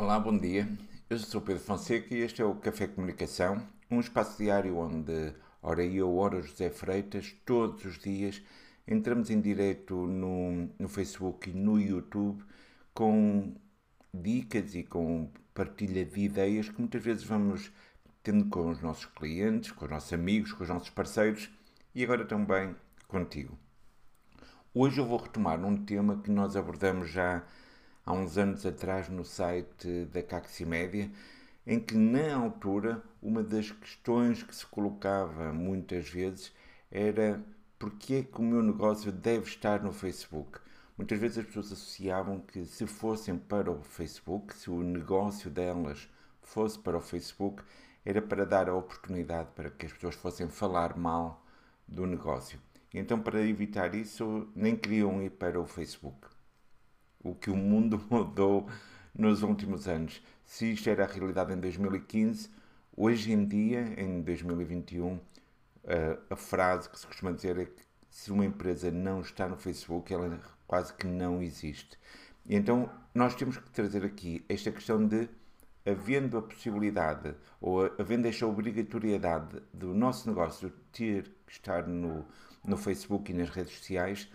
Olá, bom dia. Eu sou Pedro Fonseca e este é o Café Comunicação, um espaço diário onde, ora eu, ora José Freitas, todos os dias entramos em direto no, no Facebook e no YouTube com dicas e com partilha de ideias que muitas vezes vamos tendo com os nossos clientes, com os nossos amigos, com os nossos parceiros e agora também contigo. Hoje eu vou retomar um tema que nós abordamos já há uns anos atrás no site da Caximédia, em que na altura uma das questões que se colocava muitas vezes era porque é que o meu negócio deve estar no Facebook. Muitas vezes as pessoas associavam que se fossem para o Facebook, se o negócio delas fosse para o Facebook, era para dar a oportunidade para que as pessoas fossem falar mal do negócio. Então, para evitar isso, nem queriam ir para o Facebook o que o mundo mudou nos últimos anos. Se isto era a realidade em 2015, hoje em dia, em 2021, a frase que se costuma dizer é que se uma empresa não está no Facebook, ela quase que não existe. E então nós temos que trazer aqui esta questão de, havendo a possibilidade ou havendo esta obrigatoriedade do nosso negócio ter que estar no, no Facebook e nas redes sociais,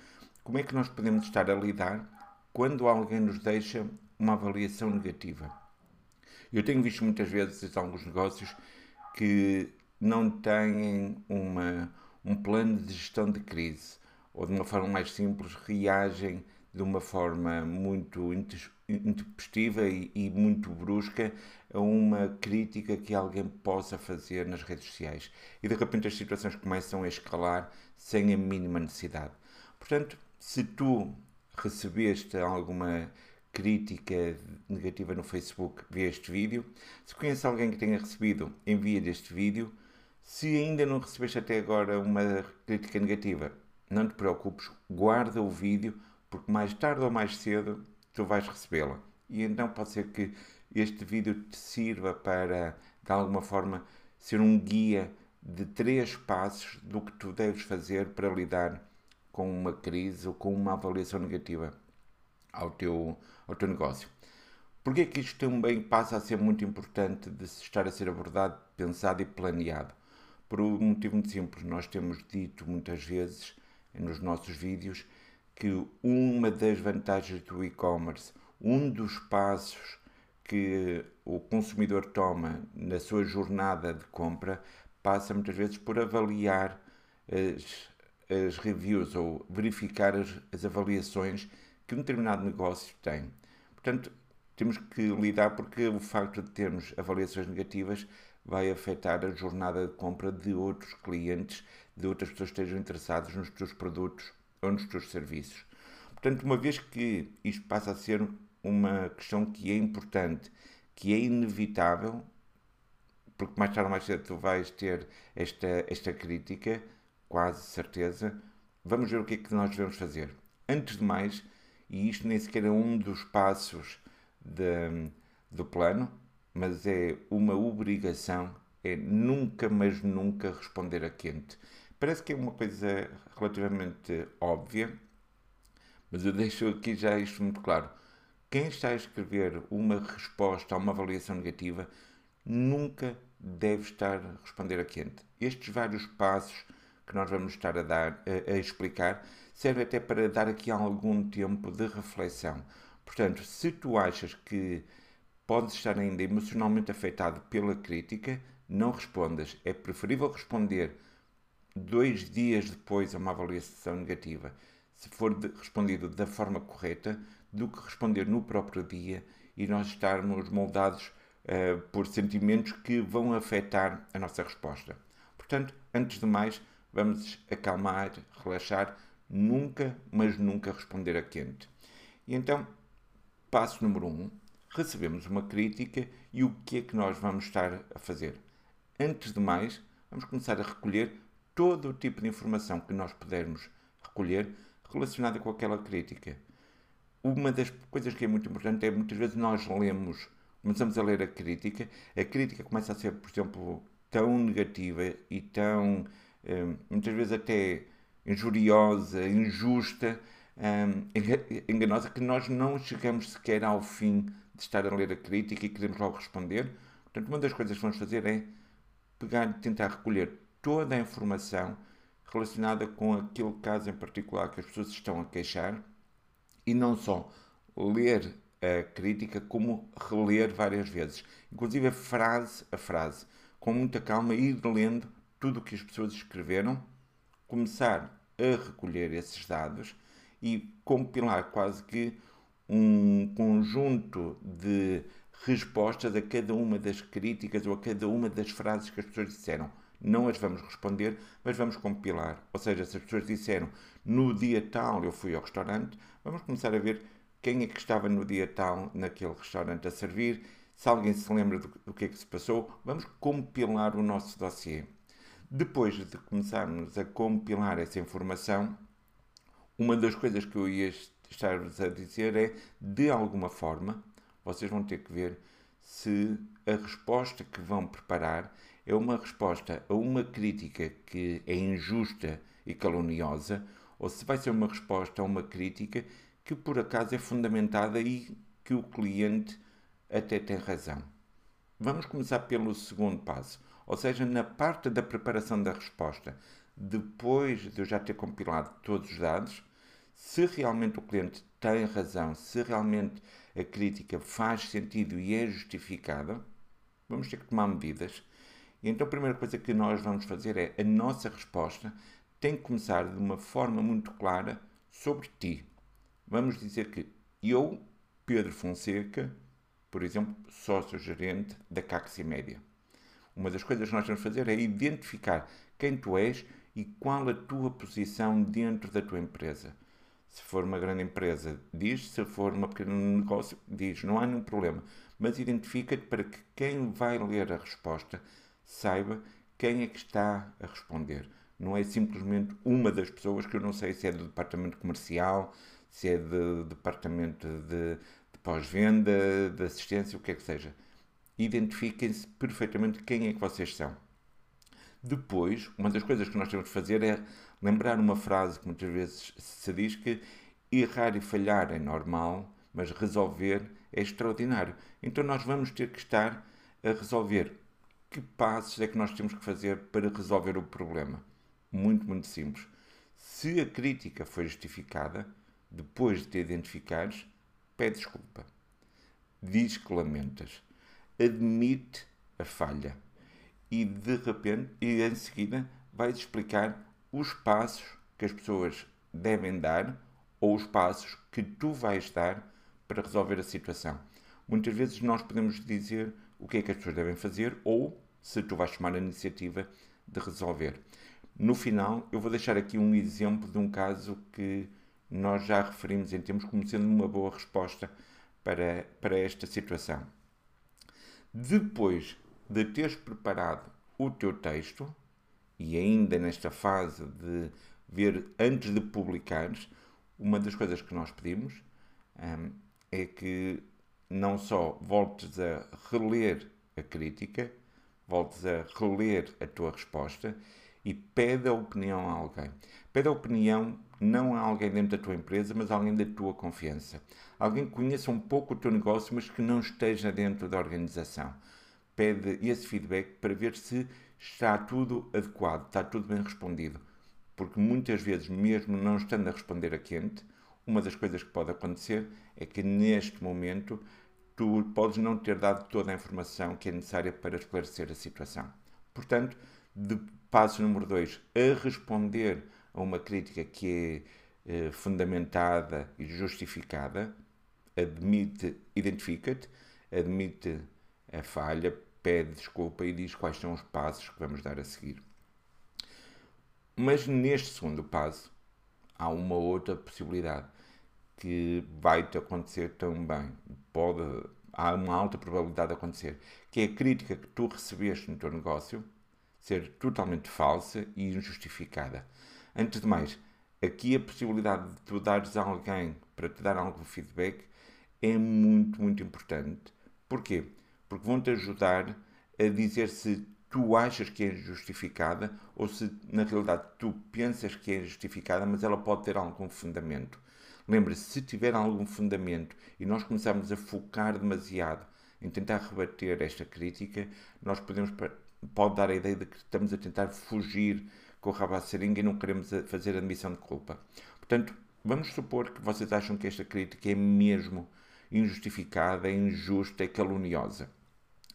como é que nós podemos estar a lidar quando alguém nos deixa uma avaliação negativa. Eu tenho visto muitas vezes alguns negócios que não têm uma, um plano de gestão de crise ou de uma forma mais simples reagem de uma forma muito intempestiva e, e, muito brusca a uma crítica que alguém possa fazer nas redes sociais. E de repente as situações começam a escalar sem a mínima necessidade. Portanto, se tu recebeste alguma crítica negativa no Facebook, vê este vídeo. Se conhece alguém que tenha recebido, envia-lhe este vídeo. Se ainda não recebeste até agora uma crítica negativa, não te preocupes, guarda o vídeo, porque mais tarde ou mais cedo tu vais recebê-la. E então pode ser que este vídeo te sirva para, de alguma forma, ser um guia de três passos do que tu deves fazer para lidar com uma crise ou com uma avaliação negativa ao teu, ao teu negócio. Porquê é que isto também passa a ser muito importante de estar a ser abordado, pensado e planeado? Por um motivo muito simples, nós temos dito muitas vezes nos nossos vídeos que uma das vantagens do e-commerce, um dos passos que o consumidor toma na sua jornada de compra, passa muitas vezes por avaliar as, as reviews ou verificar as, as avaliações que um determinado negócio tem. Portanto, temos que lidar porque o facto de termos avaliações negativas vai afetar a jornada de compra de outros clientes, de outras pessoas que estejam interessadas nos teus produtos ou nos teus serviços. Portanto, uma vez que isto passa a ser uma questão que é importante, que é inevitável, porque mais tarde ou mais cedo tu vais ter esta, esta crítica, quase certeza. Vamos ver o que é que nós devemos fazer. Antes de mais, e isto nem sequer é um dos passos de, do plano, mas é uma obrigação, é nunca, mas nunca responder a quente. Parece que é uma coisa relativamente óbvia, mas eu deixo aqui já isto muito claro. Quem está a escrever uma resposta a uma avaliação negativa nunca deve estar a responder a quente. Estes vários passos que nós vamos estar a dar a, a explicar serve até para dar aqui algum tempo de reflexão. Portanto, se tu achas que podes estar ainda emocionalmente afetado pela crítica, não respondas. É preferível responder dois dias depois a uma avaliação negativa, se for de, respondido da forma correta, do que responder no próprio dia e nós estarmos moldados uh, por sentimentos que vão afetar a nossa resposta. Portanto, antes de mais, vamos acalmar, relaxar, nunca, mas nunca responder a quente. E então, passo número um, recebemos uma crítica e o que é que nós vamos estar a fazer? Antes de mais, vamos começar a recolher todo o tipo de informação que nós pudermos recolher relacionada com aquela crítica. Uma das coisas que é muito importante é muitas vezes nós lemos, começamos a ler a crítica, a crítica começa a ser, por exemplo, tão negativa e tão muitas vezes até injuriosa, injusta, um, enganosa que nós não chegamos sequer ao fim de estar a ler a crítica e queremos logo responder. Portanto, uma das coisas que vamos fazer é pegar e tentar recolher toda a informação relacionada com aquele caso em particular que as pessoas estão a queixar e não só ler a crítica, como reler várias vezes, inclusive a frase a frase, com muita calma, ir lendo tudo o que as pessoas escreveram, começar a recolher esses dados e compilar quase que um conjunto de respostas a cada uma das críticas ou a cada uma das frases que as pessoas disseram. Não as vamos responder, mas vamos compilar. Ou seja, se as pessoas disseram no dia tal eu fui ao restaurante, vamos começar a ver quem é que estava no dia tal naquele restaurante a servir, se alguém se lembra do, do que é que se passou, vamos compilar o nosso dossiê. Depois de começarmos a compilar essa informação, uma das coisas que eu ia estar-vos a dizer é, de alguma forma, vocês vão ter que ver se a resposta que vão preparar é uma resposta a uma crítica que é injusta e caluniosa, ou se vai ser uma resposta a uma crítica que por acaso é fundamentada e que o cliente até tem razão. Vamos começar pelo segundo passo, ou seja, na parte da preparação da resposta. Depois de eu já ter compilado todos os dados, se realmente o cliente tem razão, se realmente a crítica faz sentido e é justificada, vamos ter que tomar medidas. E então a primeira coisa que nós vamos fazer é a nossa resposta tem que começar de uma forma muito clara sobre ti, Vamos dizer que eu, Pedro Fonseca, por exemplo, sócio-gerente da Caxi Média. Uma das coisas que nós de fazer é identificar quem tu és e qual a tua posição dentro da tua empresa. Se for uma grande empresa, diz. Se for um pequeno negócio, diz. Não há nenhum problema. Mas identifica-te para que quem vai ler a resposta saiba quem é que está a responder. Não é simplesmente uma das pessoas que eu não sei se é do departamento comercial, se é de departamento de, de pós-venda, de assistência, o que é que seja. Identifiquem-se perfeitamente quem é que vocês são. Depois, uma das coisas que nós temos de fazer é lembrar uma frase que muitas vezes se diz que errar e falhar é normal, mas resolver é extraordinário. Então nós vamos ter que estar a resolver que passos é que nós temos que fazer para resolver o problema. Muito, muito simples. Se a crítica foi justificada, depois de te identificares, pede desculpa. Diz que lamentas. Admite a falha. E de repente, e em seguida, vais explicar os passos que as pessoas devem dar ou os passos que tu vais dar para resolver a situação. Muitas vezes nós podemos dizer o que é que as pessoas devem fazer ou se tu vais tomar a iniciativa de resolver. No final, eu vou deixar aqui um exemplo de um caso que nós já referimos em termos como sendo uma boa resposta para, para esta situação. Depois de teres preparado o teu texto, e ainda nesta fase de ver antes de publicares, uma das coisas que nós pedimos hum, é que não só voltes a reler a crítica, voltes a reler a tua resposta e pede a opinião a alguém. Pede a opinião não a alguém dentro da tua empresa, mas a alguém da tua confiança. Alguém que conheça um pouco o teu negócio, mas que não esteja dentro da organização. Pede esse feedback para ver se está tudo adequado, está tudo bem respondido. Porque muitas vezes, mesmo não estando a responder a quente, uma das coisas que pode acontecer é que neste momento tu podes não ter dado toda a informação que é necessária para esclarecer a situação. Portanto, de passo número 2, a responder a uma crítica que é eh, fundamentada e justificada, admite, identifica-te, admite a falha, pede desculpa e diz quais são os passos que vamos dar a seguir. Mas neste segundo passo, há uma outra possibilidade que vai-te acontecer também. Pode, há uma alta probabilidade de acontecer, que é a crítica que tu recebeste no teu negócio ser totalmente falsa e injustificada. Antes de mais, aqui a possibilidade de tu dares a alguém para te dar algum feedback é muito, muito importante. Porquê? Porque vão-te ajudar a dizer se tu achas que é justificada ou se na realidade tu pensas que é justificada, mas ela pode ter algum fundamento. Lembre-se, se tiver algum fundamento e nós começarmos a focar demasiado em tentar rebater esta crítica, nós podemos pode dar a ideia de que estamos a tentar fugir com o rabo à seringa e não queremos fazer admissão de culpa. Portanto, vamos supor que vocês acham que esta crítica é mesmo injustificada, é injusta, é caluniosa.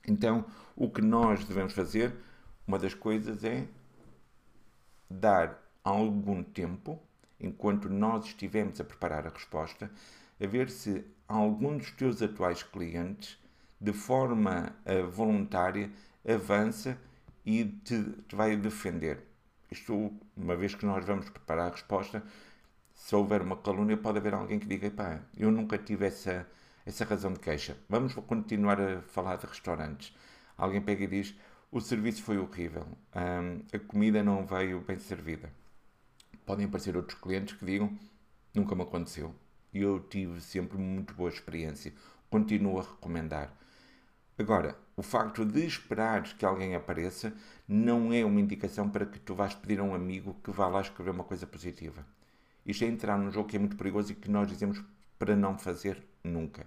Então, o que nós devemos fazer, uma das coisas é dar algum tempo, enquanto nós estivermos a preparar a resposta, a ver se algum dos teus atuais clientes, de forma uh, voluntária, avança e te, te vai defender. Isto, uma vez que nós vamos preparar a resposta, se houver uma calúnia, pode haver alguém que diga: pá, eu nunca tive essa, essa razão de queixa. Vamos continuar a falar de restaurantes. Alguém pega e diz: o serviço foi horrível, a comida não veio bem servida. Podem aparecer outros clientes que digam: nunca me aconteceu. E eu tive sempre muito boa experiência. Continuo a recomendar. Agora, o facto de esperares que alguém apareça não é uma indicação para que tu vás pedir a um amigo que vá lá escrever uma coisa positiva. Isto é entrar num jogo que é muito perigoso e que nós dizemos para não fazer nunca.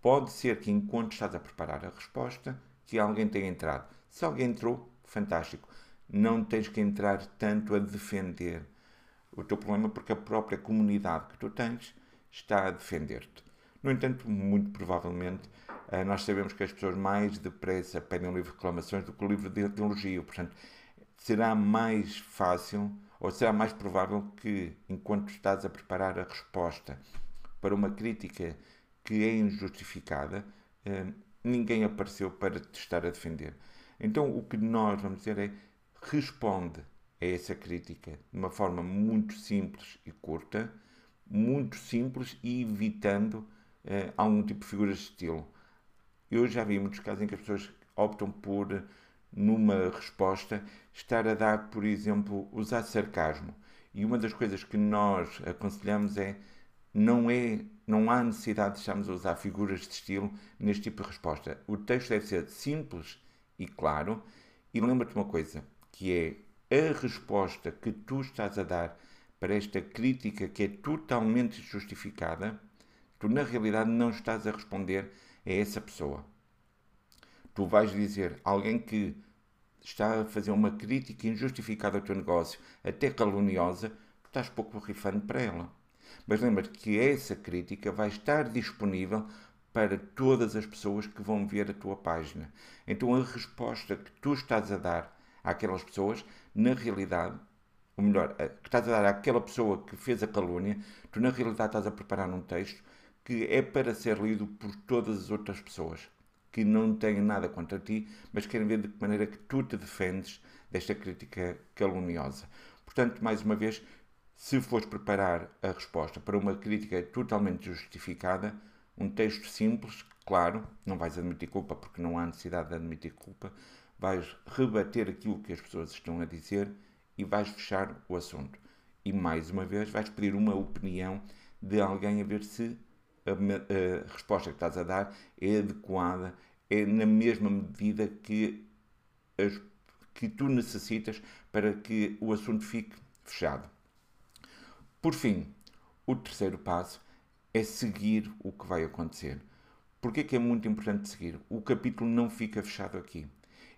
Pode ser que enquanto estás a preparar a resposta, que alguém tenha entrado. Se alguém entrou, fantástico. Não tens que entrar tanto a defender o teu problema porque a própria comunidade que tu tens está a defender-te. No entanto, muito provavelmente, nós sabemos que as pessoas mais depressa pedem um livro de reclamações do que o um livro de elogio. Portanto, será mais fácil ou será mais provável que, enquanto estás a preparar a resposta para uma crítica que é injustificada, eh, ninguém apareceu para te estar a defender. Então, o que nós vamos dizer é responde a essa crítica de uma forma muito simples e curta, muito simples e evitando eh, algum tipo de figuras de estilo. Eu já vi muitos casos em que as pessoas optam por, numa resposta, estar a dar, por exemplo, usar sarcasmo. E uma das coisas que nós aconselhamos é não é não há necessidade de estarmos a usar figuras de estilo neste tipo de resposta. O texto deve ser simples e claro. E lembra-te uma coisa, que é a resposta que tu estás a dar para esta crítica que é totalmente justificada, tu na realidade não estás a responder é essa pessoa. Tu vais dizer alguém que está a fazer uma crítica injustificada ao teu negócio, até caluniosa, tu estás pouco rifando para ela. Mas lembra-te que essa crítica vai estar disponível para todas as pessoas que vão ver a tua página. Então a resposta que tu estás a dar àquelas pessoas, na realidade, ou melhor, que estás a dar àquela pessoa que fez a calúnia, tu na realidade estás a preparar um texto que é para ser lido por todas as outras pessoas que não têm nada contra ti, mas querem ver de que maneira que tu te defendes desta crítica caluniosa. Portanto, mais uma vez, se fores preparar a resposta para uma crítica totalmente justificada, um texto simples, claro, não vais admitir culpa porque não há necessidade de admitir culpa, vais rebater aquilo que as pessoas estão a dizer e vais fechar o assunto. E mais uma vez vais pedir uma opinião de alguém a ver se a, a resposta que estás a dar é adequada, é na mesma medida que, as, que tu necessitas para que o assunto fique fechado. Por fim, o terceiro passo é seguir o que vai acontecer. Porquê é que é muito importante seguir? O capítulo não fica fechado aqui.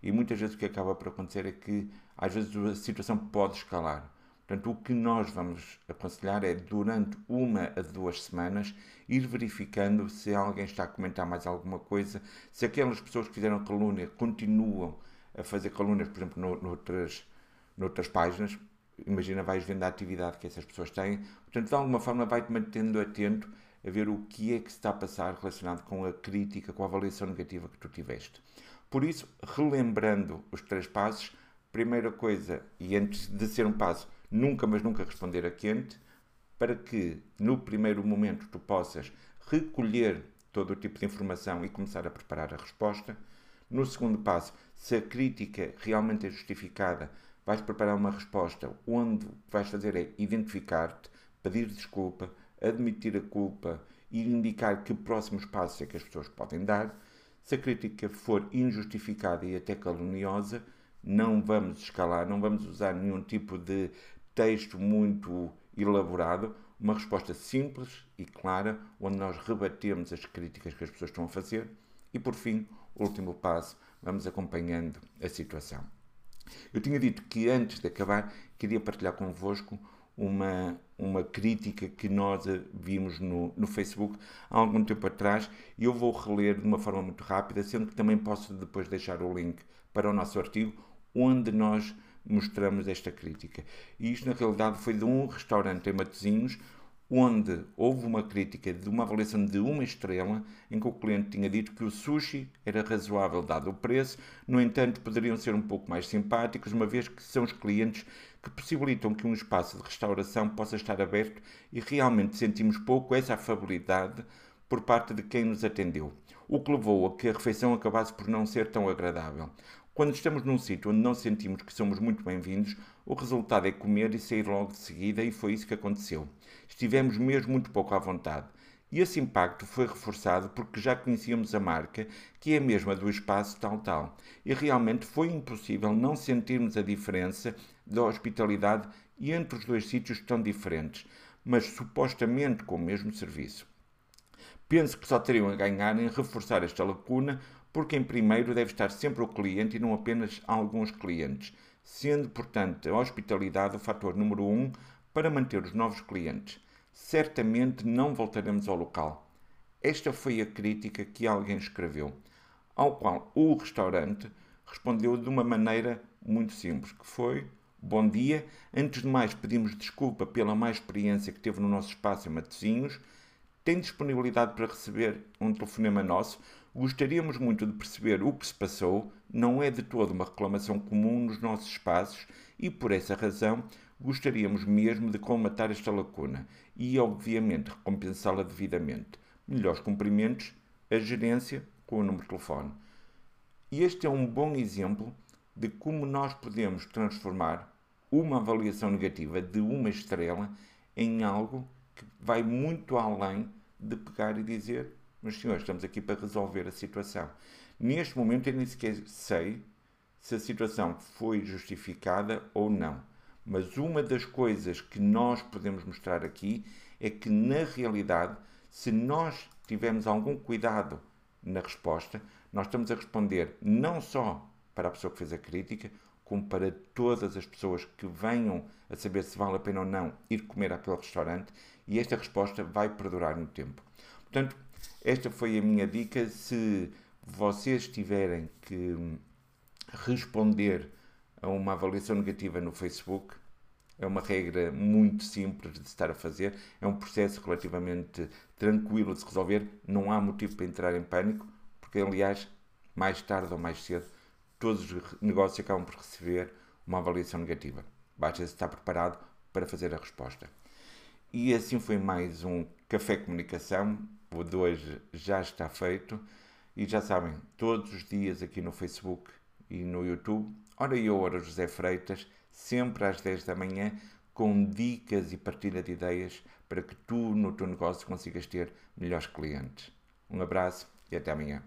E muitas vezes o que acaba por acontecer é que às vezes a situação pode escalar. Portanto, o que nós vamos aconselhar é, durante uma a duas semanas, ir verificando se alguém está a comentar mais alguma coisa, se aquelas pessoas que fizeram calúnia continuam a fazer calúnias, por exemplo, no, noutras, noutras páginas. Imagina, vais vendo a atividade que essas pessoas têm. Portanto, de alguma forma, vai-te mantendo atento a ver o que é que se está a passar relacionado com a crítica, com a avaliação negativa que tu tiveste. Por isso, relembrando os três passos, primeira coisa, e antes de ser um passo, nunca, mas nunca responder a quente, para que no primeiro momento tu possas recolher todo o tipo de informação e começar a preparar a resposta. No segundo passo, se a crítica realmente é justificada, vais preparar uma resposta onde o que vais fazer é identificar-te, pedir desculpa, admitir a culpa e indicar que próximos passos é que as pessoas podem dar. Se a crítica for injustificada e até caluniosa, não vamos escalar, não vamos usar nenhum tipo de texto muito elaborado. uma resposta simples e clara, onde nós rebatemos as críticas que as pessoas estão a fazer. E por fim, último passo, vamos acompanhando a situação. Eu tinha dito que antes de acabar queria partilhar convosco uma, uma crítica que nós vimos no, no Facebook há algum tempo atrás e eu vou reler de uma forma muito rápida, sendo que também posso depois deixar o link para o nosso artigo onde nós mostramos esta crítica. E isto, na realidade, foi de um restaurante em Matosinhos onde houve uma crítica de uma avaliação de uma estrela, em que o cliente tinha dito que o sushi era razoável dado o preço, no entanto, poderiam ser um pouco mais simpáticos, uma vez que são os clientes que possibilitam que um espaço de restauração possa estar aberto e realmente sentimos pouco essa afabilidade por parte de quem nos atendeu, o que levou a que a refeição acabasse por não ser tão agradável. Quando estamos num sítio onde não sentimos que somos muito bem-vindos, o resultado é comer e sair logo de seguida, e foi isso que aconteceu. Estivemos mesmo muito pouco à vontade. E esse impacto foi reforçado porque já conhecíamos a marca, que é a mesma do espaço tal tal. E realmente foi impossível não sentirmos a diferença da hospitalidade entre os dois sítios tão diferentes, mas supostamente com o mesmo serviço. Penso que só teriam a ganhar em reforçar esta lacuna porque em primeiro deve estar sempre o cliente e não apenas alguns clientes, sendo, portanto, a hospitalidade o fator número um para manter os novos clientes. Certamente não voltaremos ao local. Esta foi a crítica que alguém escreveu, ao qual o restaurante respondeu de uma maneira muito simples, que foi Bom dia, antes de mais pedimos desculpa pela má experiência que teve no nosso espaço em Matosinhos. Tem disponibilidade para receber um telefonema nosso? Gostaríamos muito de perceber o que se passou, não é de todo uma reclamação comum nos nossos espaços e, por essa razão, gostaríamos mesmo de colmatar esta lacuna e, obviamente, recompensá-la devidamente. Melhores cumprimentos, a gerência com o número de telefone. E este é um bom exemplo de como nós podemos transformar uma avaliação negativa de uma estrela em algo que vai muito além de pegar e dizer mas, senhores, estamos aqui para resolver a situação. Neste momento, eu nem sequer sei se a situação foi justificada ou não. Mas uma das coisas que nós podemos mostrar aqui é que, na realidade, se nós tivermos algum cuidado na resposta, nós estamos a responder não só para a pessoa que fez a crítica, como para todas as pessoas que venham a saber se vale a pena ou não ir comer àquele restaurante, e esta resposta vai perdurar no tempo. Portanto, esta foi a minha dica. Se vocês tiverem que responder a uma avaliação negativa no Facebook, é uma regra muito simples de estar a fazer, é um processo relativamente tranquilo de se resolver, não há motivo para entrar em pânico, porque aliás, mais tarde ou mais cedo, todos os negócios acabam por receber uma avaliação negativa. Basta estar preparado para fazer a resposta. E assim foi mais um Café Comunicação. O de hoje já está feito. E já sabem, todos os dias aqui no Facebook e no YouTube, hora e hora José Freitas, sempre às 10 da manhã, com dicas e partilha de ideias para que tu, no teu negócio, consigas ter melhores clientes. Um abraço e até amanhã.